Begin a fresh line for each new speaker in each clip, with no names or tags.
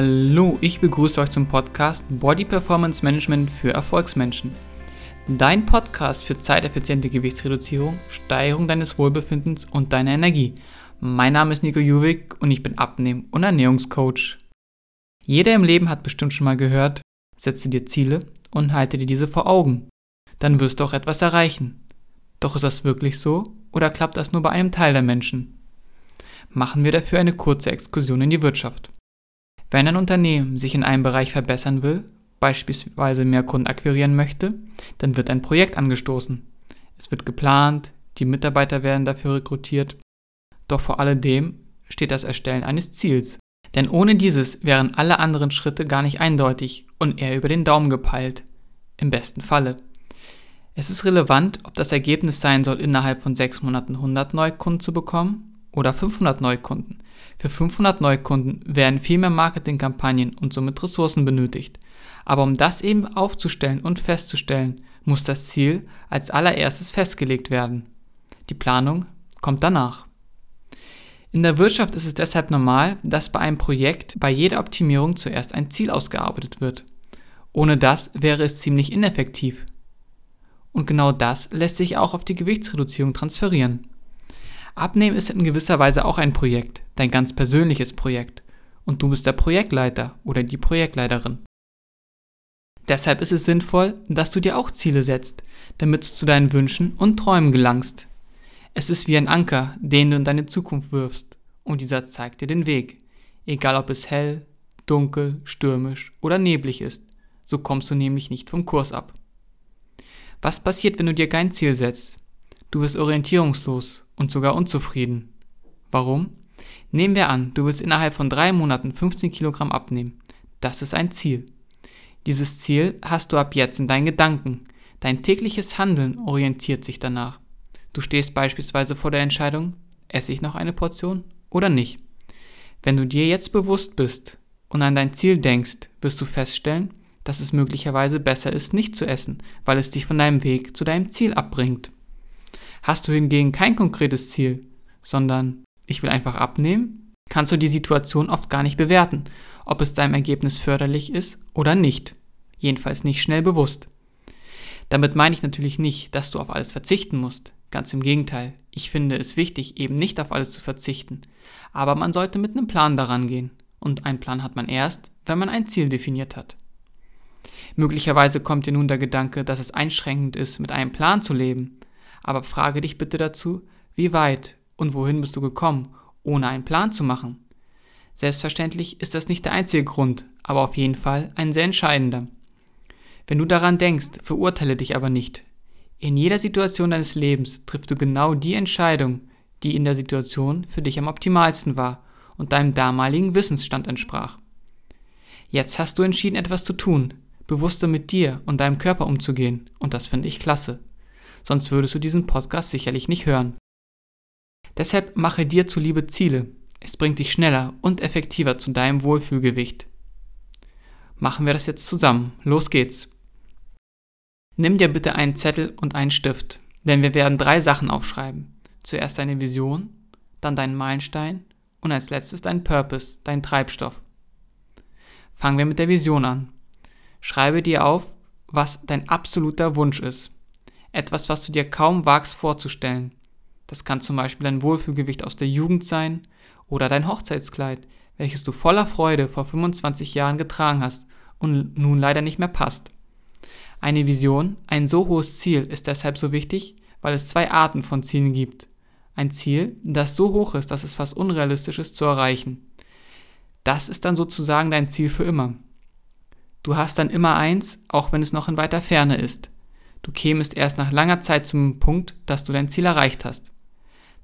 Hallo, ich begrüße euch zum Podcast Body Performance Management für Erfolgsmenschen. Dein Podcast für zeiteffiziente Gewichtsreduzierung, Steigerung deines Wohlbefindens und deiner Energie. Mein Name ist Nico Juwig und ich bin Abnehm- und Ernährungscoach. Jeder im Leben hat bestimmt schon mal gehört, setze dir Ziele und halte dir diese vor Augen. Dann wirst du auch etwas erreichen. Doch ist das wirklich so oder klappt das nur bei einem Teil der Menschen? Machen wir dafür eine kurze Exkursion in die Wirtschaft. Wenn ein Unternehmen sich in einem Bereich verbessern will, beispielsweise mehr Kunden akquirieren möchte, dann wird ein Projekt angestoßen. Es wird geplant, die Mitarbeiter werden dafür rekrutiert. Doch vor alledem steht das Erstellen eines Ziels. Denn ohne dieses wären alle anderen Schritte gar nicht eindeutig und eher über den Daumen gepeilt. Im besten Falle. Es ist relevant, ob das Ergebnis sein soll, innerhalb von sechs Monaten 100 Neukunden zu bekommen oder 500 Neukunden. Für 500 Neukunden werden viel mehr Marketingkampagnen und somit Ressourcen benötigt. Aber um das eben aufzustellen und festzustellen, muss das Ziel als allererstes festgelegt werden. Die Planung kommt danach. In der Wirtschaft ist es deshalb normal, dass bei einem Projekt bei jeder Optimierung zuerst ein Ziel ausgearbeitet wird. Ohne das wäre es ziemlich ineffektiv. Und genau das lässt sich auch auf die Gewichtsreduzierung transferieren. Abnehmen ist in gewisser Weise auch ein Projekt, dein ganz persönliches Projekt. Und du bist der Projektleiter oder die Projektleiterin. Deshalb ist es sinnvoll, dass du dir auch Ziele setzt, damit du zu deinen Wünschen und Träumen gelangst. Es ist wie ein Anker, den du in deine Zukunft wirfst, und dieser zeigt dir den Weg, egal ob es hell, dunkel, stürmisch oder neblig ist, so kommst du nämlich nicht vom Kurs ab. Was passiert, wenn du dir kein Ziel setzt? Du wirst orientierungslos und sogar unzufrieden. Warum? Nehmen wir an, du willst innerhalb von drei Monaten 15 Kilogramm abnehmen. Das ist ein Ziel. Dieses Ziel hast du ab jetzt in deinen Gedanken. Dein tägliches Handeln orientiert sich danach. Du stehst beispielsweise vor der Entscheidung, esse ich noch eine Portion oder nicht. Wenn du dir jetzt bewusst bist und an dein Ziel denkst, wirst du feststellen, dass es möglicherweise besser ist, nicht zu essen, weil es dich von deinem Weg zu deinem Ziel abbringt. Hast du hingegen kein konkretes Ziel, sondern ich will einfach abnehmen, kannst du die Situation oft gar nicht bewerten, ob es deinem Ergebnis förderlich ist oder nicht. Jedenfalls nicht schnell bewusst. Damit meine ich natürlich nicht, dass du auf alles verzichten musst. Ganz im Gegenteil. Ich finde es wichtig, eben nicht auf alles zu verzichten. Aber man sollte mit einem Plan daran gehen. Und einen Plan hat man erst, wenn man ein Ziel definiert hat. Möglicherweise kommt dir nun der Gedanke, dass es einschränkend ist, mit einem Plan zu leben. Aber frage dich bitte dazu, wie weit und wohin bist du gekommen, ohne einen Plan zu machen? Selbstverständlich ist das nicht der einzige Grund, aber auf jeden Fall ein sehr entscheidender. Wenn du daran denkst, verurteile dich aber nicht. In jeder Situation deines Lebens triffst du genau die Entscheidung, die in der Situation für dich am optimalsten war und deinem damaligen Wissensstand entsprach. Jetzt hast du entschieden, etwas zu tun, bewusster mit dir und deinem Körper umzugehen, und das finde ich klasse sonst würdest du diesen Podcast sicherlich nicht hören. Deshalb mache dir zuliebe Ziele. Es bringt dich schneller und effektiver zu deinem Wohlfühlgewicht. Machen wir das jetzt zusammen. Los geht's. Nimm dir bitte einen Zettel und einen Stift, denn wir werden drei Sachen aufschreiben. Zuerst deine Vision, dann deinen Meilenstein und als letztes dein Purpose, dein Treibstoff. Fangen wir mit der Vision an. Schreibe dir auf, was dein absoluter Wunsch ist. Etwas, was du dir kaum wagst vorzustellen. Das kann zum Beispiel dein Wohlfühlgewicht aus der Jugend sein oder dein Hochzeitskleid, welches du voller Freude vor 25 Jahren getragen hast und nun leider nicht mehr passt. Eine Vision, ein so hohes Ziel ist deshalb so wichtig, weil es zwei Arten von Zielen gibt. Ein Ziel, das so hoch ist, dass es fast unrealistisch ist zu erreichen. Das ist dann sozusagen dein Ziel für immer. Du hast dann immer eins, auch wenn es noch in weiter Ferne ist. Du kämest erst nach langer Zeit zum Punkt, dass du dein Ziel erreicht hast.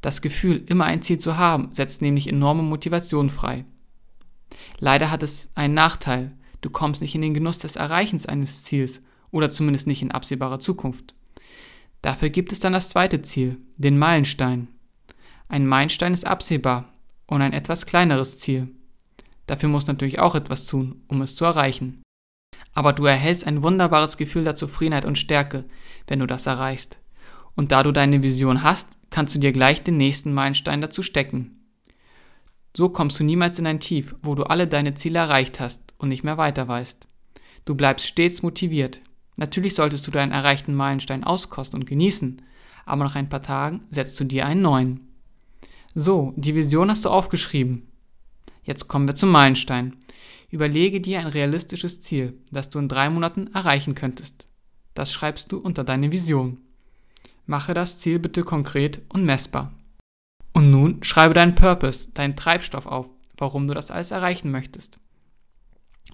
Das Gefühl, immer ein Ziel zu haben, setzt nämlich enorme Motivation frei. Leider hat es einen Nachteil. Du kommst nicht in den Genuss des Erreichens eines Ziels oder zumindest nicht in absehbarer Zukunft. Dafür gibt es dann das zweite Ziel, den Meilenstein. Ein Meilenstein ist absehbar und ein etwas kleineres Ziel. Dafür musst du natürlich auch etwas tun, um es zu erreichen aber du erhältst ein wunderbares Gefühl der Zufriedenheit und Stärke, wenn du das erreichst. Und da du deine Vision hast, kannst du dir gleich den nächsten Meilenstein dazu stecken. So kommst du niemals in ein Tief, wo du alle deine Ziele erreicht hast und nicht mehr weiter weißt. Du bleibst stets motiviert. Natürlich solltest du deinen erreichten Meilenstein auskosten und genießen, aber nach ein paar Tagen setzt du dir einen neuen. So, die Vision hast du aufgeschrieben. Jetzt kommen wir zum Meilenstein. Überlege dir ein realistisches Ziel, das du in drei Monaten erreichen könntest. Das schreibst du unter deine Vision. Mache das Ziel bitte konkret und messbar. Und nun schreibe deinen Purpose, deinen Treibstoff auf, warum du das alles erreichen möchtest.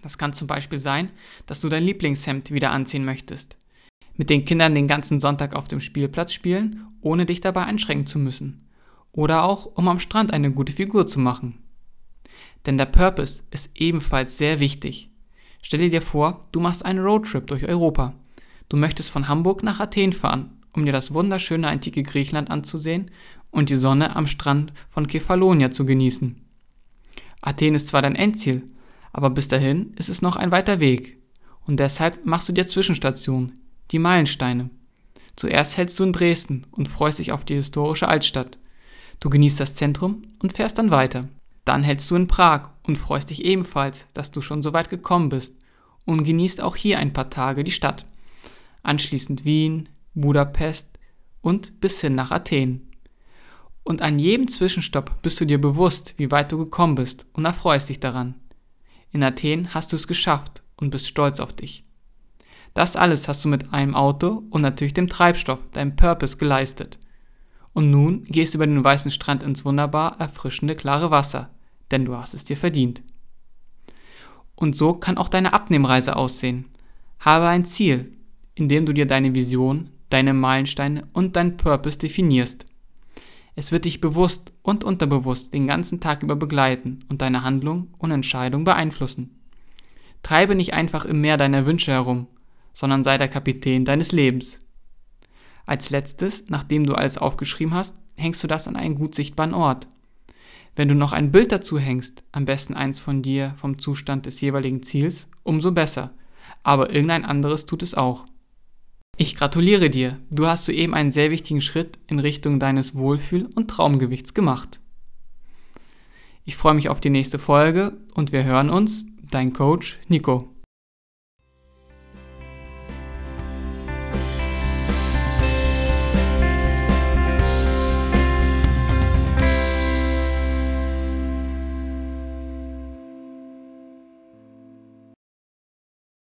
Das kann zum Beispiel sein, dass du dein Lieblingshemd wieder anziehen möchtest. Mit den Kindern den ganzen Sonntag auf dem Spielplatz spielen, ohne dich dabei einschränken zu müssen. Oder auch, um am Strand eine gute Figur zu machen. Denn der Purpose ist ebenfalls sehr wichtig. Stell dir vor, du machst einen Roadtrip durch Europa. Du möchtest von Hamburg nach Athen fahren, um dir das wunderschöne antike Griechenland anzusehen und die Sonne am Strand von Kefalonia zu genießen. Athen ist zwar dein Endziel, aber bis dahin ist es noch ein weiter Weg. Und deshalb machst du dir Zwischenstationen, die Meilensteine. Zuerst hältst du in Dresden und freust dich auf die historische Altstadt. Du genießt das Zentrum und fährst dann weiter. Dann hältst du in Prag und freust dich ebenfalls, dass du schon so weit gekommen bist und genießt auch hier ein paar Tage die Stadt. Anschließend Wien, Budapest und bis hin nach Athen. Und an jedem Zwischenstopp bist du dir bewusst, wie weit du gekommen bist und erfreust dich daran. In Athen hast du es geschafft und bist stolz auf dich. Das alles hast du mit einem Auto und natürlich dem Treibstoff, deinem Purpose geleistet. Und nun gehst du über den weißen Strand ins wunderbar erfrischende klare Wasser, denn du hast es dir verdient. Und so kann auch deine Abnehmreise aussehen. Habe ein Ziel, in dem du dir deine Vision, deine Meilensteine und dein Purpose definierst. Es wird dich bewusst und unterbewusst den ganzen Tag über begleiten und deine Handlung und Entscheidung beeinflussen. Treibe nicht einfach im Meer deiner Wünsche herum, sondern sei der Kapitän deines Lebens. Als letztes, nachdem du alles aufgeschrieben hast, hängst du das an einen gut sichtbaren Ort. Wenn du noch ein Bild dazu hängst, am besten eins von dir vom Zustand des jeweiligen Ziels, umso besser. Aber irgendein anderes tut es auch. Ich gratuliere dir, du hast soeben einen sehr wichtigen Schritt in Richtung deines Wohlfühl- und Traumgewichts gemacht. Ich freue mich auf die nächste Folge und wir hören uns, dein Coach Nico.